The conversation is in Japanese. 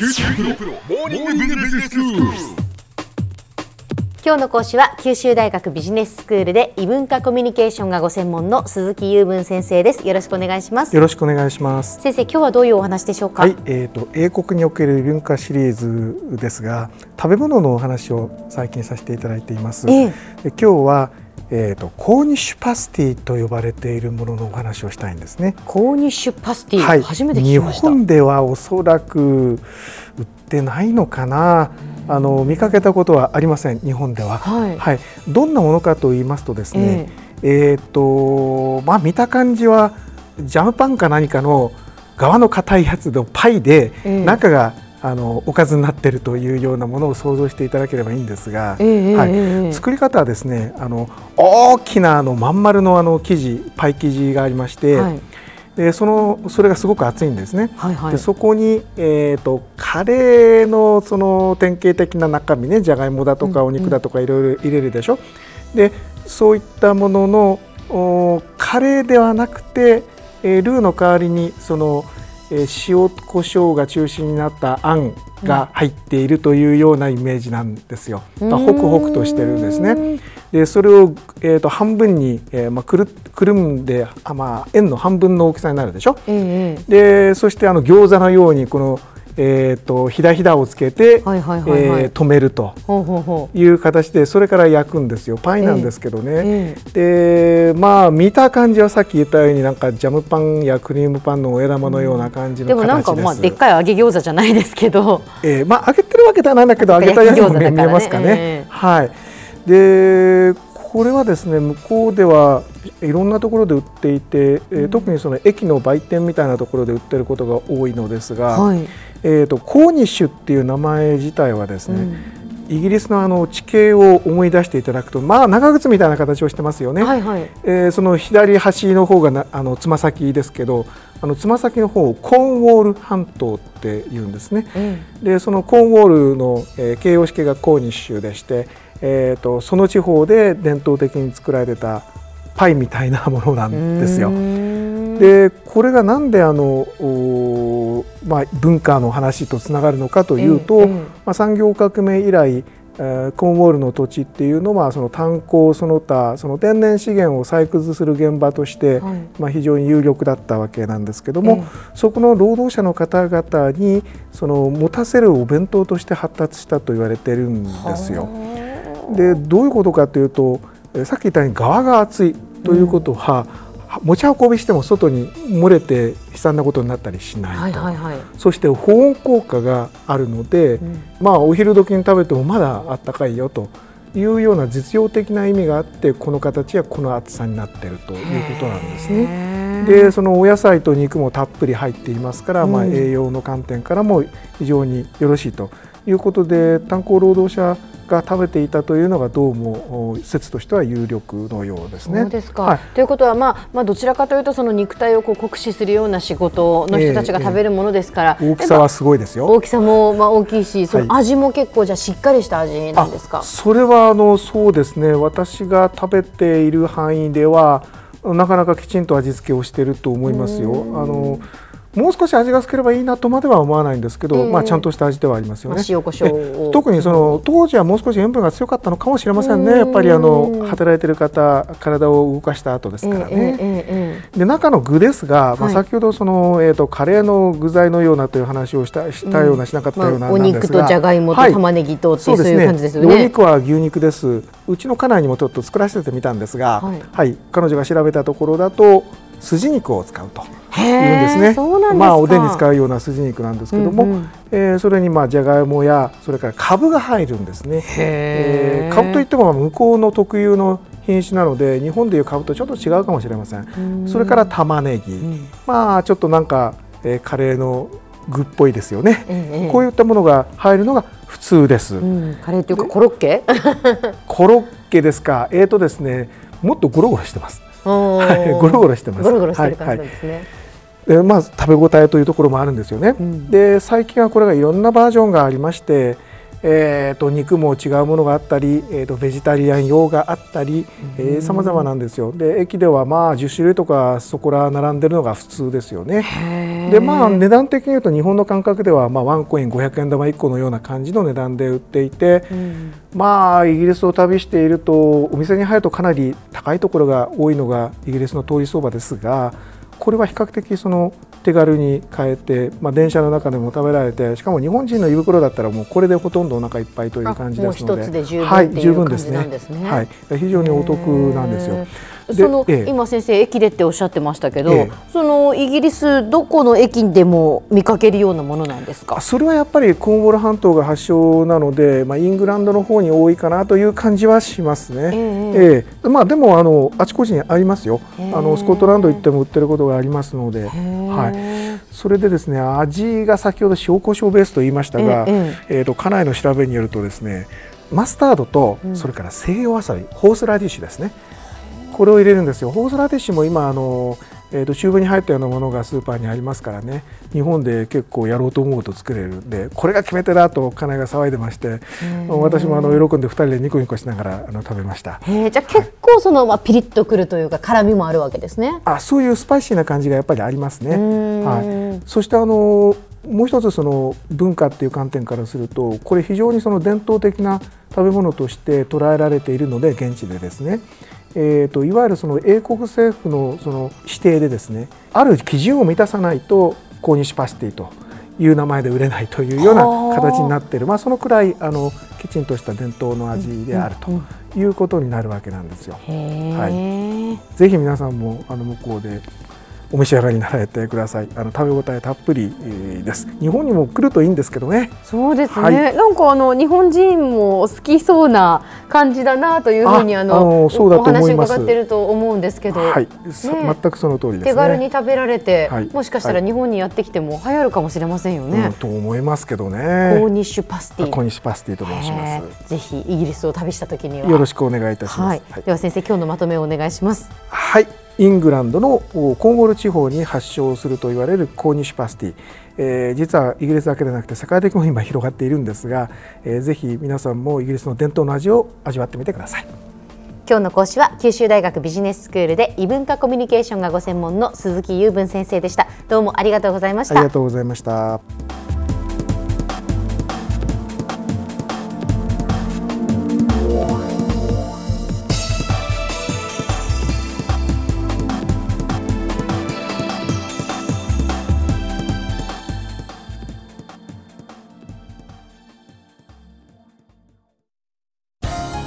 九州大学モーニングビジネススクール。今日の講師は九州大学ビジネススクールで異文化コミュニケーションがご専門の鈴木右文先生ですよろしくお願いしますよろしくお願いします。先生今日はどういうお話でしょうか？はい、えっ、と英国における異文化シリーズですが、食べ物のお話を最近させていただいています。ええで今日はえっ、とコーニッシュパスティと呼ばれているもののお話をしたいんですね。コーニッシュパスティ、はい、初めて聞きました日本ではおそらく売ってないのかな。あの見かけたことはありません。日本では。はいどんなものかと言いますとですね。えっ、とまあ見た感じはジャムパンか何かの側の硬いやつのパイで、ええ中があのおかずになっているというようなものを想像していただければいいんですが、ええはい。ええ。作り方はですねあの大きなあのまん丸のあの生地パイ生地がありまして、はい。でそのそれがすごく厚いんですね。はいはい。でそこに、えー、とカレーのその典型的な中身ねじゃがいもだとかうんお肉だとかいろいろ入れるでしょ。でそういったもののおカレーではなくて、えールーの代わりにその、えー塩コショウが中心になったあんが入っているというようなイメージなんですよ。ホクホクとしてるんですね。でそれを、えー、と半分に、えーまあ、くるくるんであ、まあ、円の半分の大きさになるでしょ？ええでそしてあの餃子のようにこの、えー、とひだひだをつけて、はいはいはいはい。えー止めるという形でそれから焼くんですよ。パイなんですけどね。えでまあ見た感じはさっき言ったようになんかジャムパンやクリームパンのお枝玉のような感じのでもなん形です。かまあでっかい揚げ餃子じゃないですけど。えーまあ揚げてるわけではないんだけど揚げたようにもね見えますかええ。ね。はい。でこれはですね向こうではいろんなところで売っていて、えー特にその駅の売店みたいなところで売ってることが多いのですが、はいえー、とコーニッシュっていう名前自体はですね、イギリスのあの地形を思い出していただくとまあ長靴みたいな形をしてますよね。はいはい。えーその左端の方がなあのつま先ですけどあのつま先の方をコーンウォール半島って言うんですね。えでそのコーンウォールの、えー形容詞形がコーニッシュでして、えー、とその地方で伝統的に作られたパイみたいなものなんえですよでこれがなんであの、まあ、文化の話とつながるのかというと、まあ、産業革命以来、えーコーンウォールの土地っていうのはその炭鉱その他その天然資源を採掘する現場として、はい。まあ、非常に有力だったわけなんですけども、えそこの労働者の方々にその持たせるお弁当として発達したと言われてるんですよ。でどういうことかというとえーさっき言ったように側が厚いということは、は持ち運びしても外に漏れて悲惨なことになったりしないと、はいはいはい。そして保温効果があるので、ん。ままあお昼時に食べてもまだあったかいよというような実用的な意味があってこの形やこの厚さになっているということなんですね。ねでそのお野菜と肉もたっぷり入っていますから、まあ、うん。栄養の観点からも非常によろしいということで炭鉱労働者が食べていたというのがどうもお説としては有力のようですね。そうですか、はいということは、まあまあ、どちらかというとその肉体をこう酷使するような仕事の人たちが食べるものですから、大きさはすごいですよ。大きさもまあ大きいしそのはい味も結構じゃあしっかりした味なんですか？あ。それはあのそうですね私が食べている範囲ではなかなかきちんと味付けをしていると思いますよ。あのもう少し味がつければいいなとまでは思わないんですけど、ええまあちゃんとした味ではありますよね。まあ塩コショウを。え特にその当時はもう少し塩分が強かったのかもしれませんね。やっぱりあの働いてる方体を動かした後ですからええね。で中の具ですが、まあ、はい。先ほどその、えー、とカレーの具材のようなという話をしたしたような、しなかったような、まあ、おなんですが。肉とじゃがいもとはい。玉ねぎとっていう、そうですそういう感じですよでおね。肉は牛肉です。うちの家内にもちょっと作らせてみたんですが、ははい。い、彼女が調べたところだと筋肉を使うと。へいうんえですね。すか。まあおでんに使うような筋肉なんですけども、うんうんえーそれにまあじゃがいもやそれから株が入るんですね。えへー、株といっても向こうの特有の品種なので日本でいう株とちょっと違うかもしれません。それから玉ねぎ、んまあちょっとなんか、えーカレーの具っぽいですよね。ええええこういったものが入るのが普通です。うん、カレーっていうかコロッケ？コロッケですか。えーとですね、もっとゴロゴロしてます。ははいゴロゴロしてますゴロゴロしてる感じはいなんですね。でまあ食べ応えというところもあるんですよね。うんで最近はこれがいろんなバージョンがありまして、えー、と肉も違うものがあったり、えー、とベジタリアン用があったりさまざまなんですよ。で駅ではまあ10種類とかそこら並んでるのが普通ですよね。でまあ値段的に言うと日本の感覚ではまあワンコイン500円玉1個のような感じの値段で売っていて、うん、まあイギリスを旅しているとお店に入るとかなり高いところが多いのがイギリスの通り相場ですがこれは比較的その手軽に買えて、まあ、電車の中でも食べられてしかも日本人の胃袋だったらもうこれでほとんどお腹いっぱいという感じですので。はい、十分ですね、はい、非常にお得なんですよ。その、ええ、今先生駅でっておっしゃってましたけど、え、そのイギリスどこの駅でも見かけるようなものなんですか？それはやっぱりコーンウォル半島が発祥なので、まあ、イングランドの方に多いかなという感じはしますね。ええまあ、でもあのあちこちにありますよ。あのスコットランド行っても売ってることがありますので、はい、それでですね味が先ほど塩コショウベースと言いましたが、ええー、と家内の調べによるとですねマスタードとそれから西洋わさび、ホースラディッシュですねこれを入れるんですよ。ホースラディッシュも今あの、えーと、チューブに入ったようなものがスーパーにありますからね。日本で結構やろうと思うと作れるんでこれが決め手だと家内が騒いでまして私もあの喜んで2人でニコニコしながらあの食べました。じゃあ結構その、まあ、ピリッとくるというか辛みもあるわけですね。あそういうスパイシーな感じがやっぱりありますね。はい。そしてあのもう一つその文化っていう観点からするとこれ非常にその伝統的な食べ物として捉えられているので現地でですねえーと、いわゆるその英国政府のその指定でですねある基準を満たさないと購入しパスティという名前で売れないというような形になっている、まあ、そのくらいあのきちんとした伝統の味であるということになるわけなんですよ。はい、ぜひ皆さんもあの向こうでお召し上がりになられてください。あの食べ応えたっぷりです。日本にも来るといいんですけどね。そうですね、はい、なんかあの日本人も好きそうな感じだなというふうにあのそうだとお話伺ってると思うんですけど、はい、ね、全くその通りです、ね、手軽に食べられて、はい、もしかしたら日本にやってきても流行るかもしれませんよね、うん、と思いますけどね。コーニッシュパスティコーニッシュパスティと申します。ぜひイギリスを旅した時には。よろしくお願いいたします、では先生今日のまとめをお願いします。はいイングランドのコーンウォール地方に発祥すると言われるコーニッシュパスティ、えー、実はイギリスだけでなくて世界的にも今広がっているんですが、えー、ぜひ皆さんもイギリスの伝統の味を味わってみてください。今日の講師は九州大学ビジネススクールで異文化コミュニケーションがご専門の鈴木雄文先生でした。どうもありがとうございました。ありがとうございました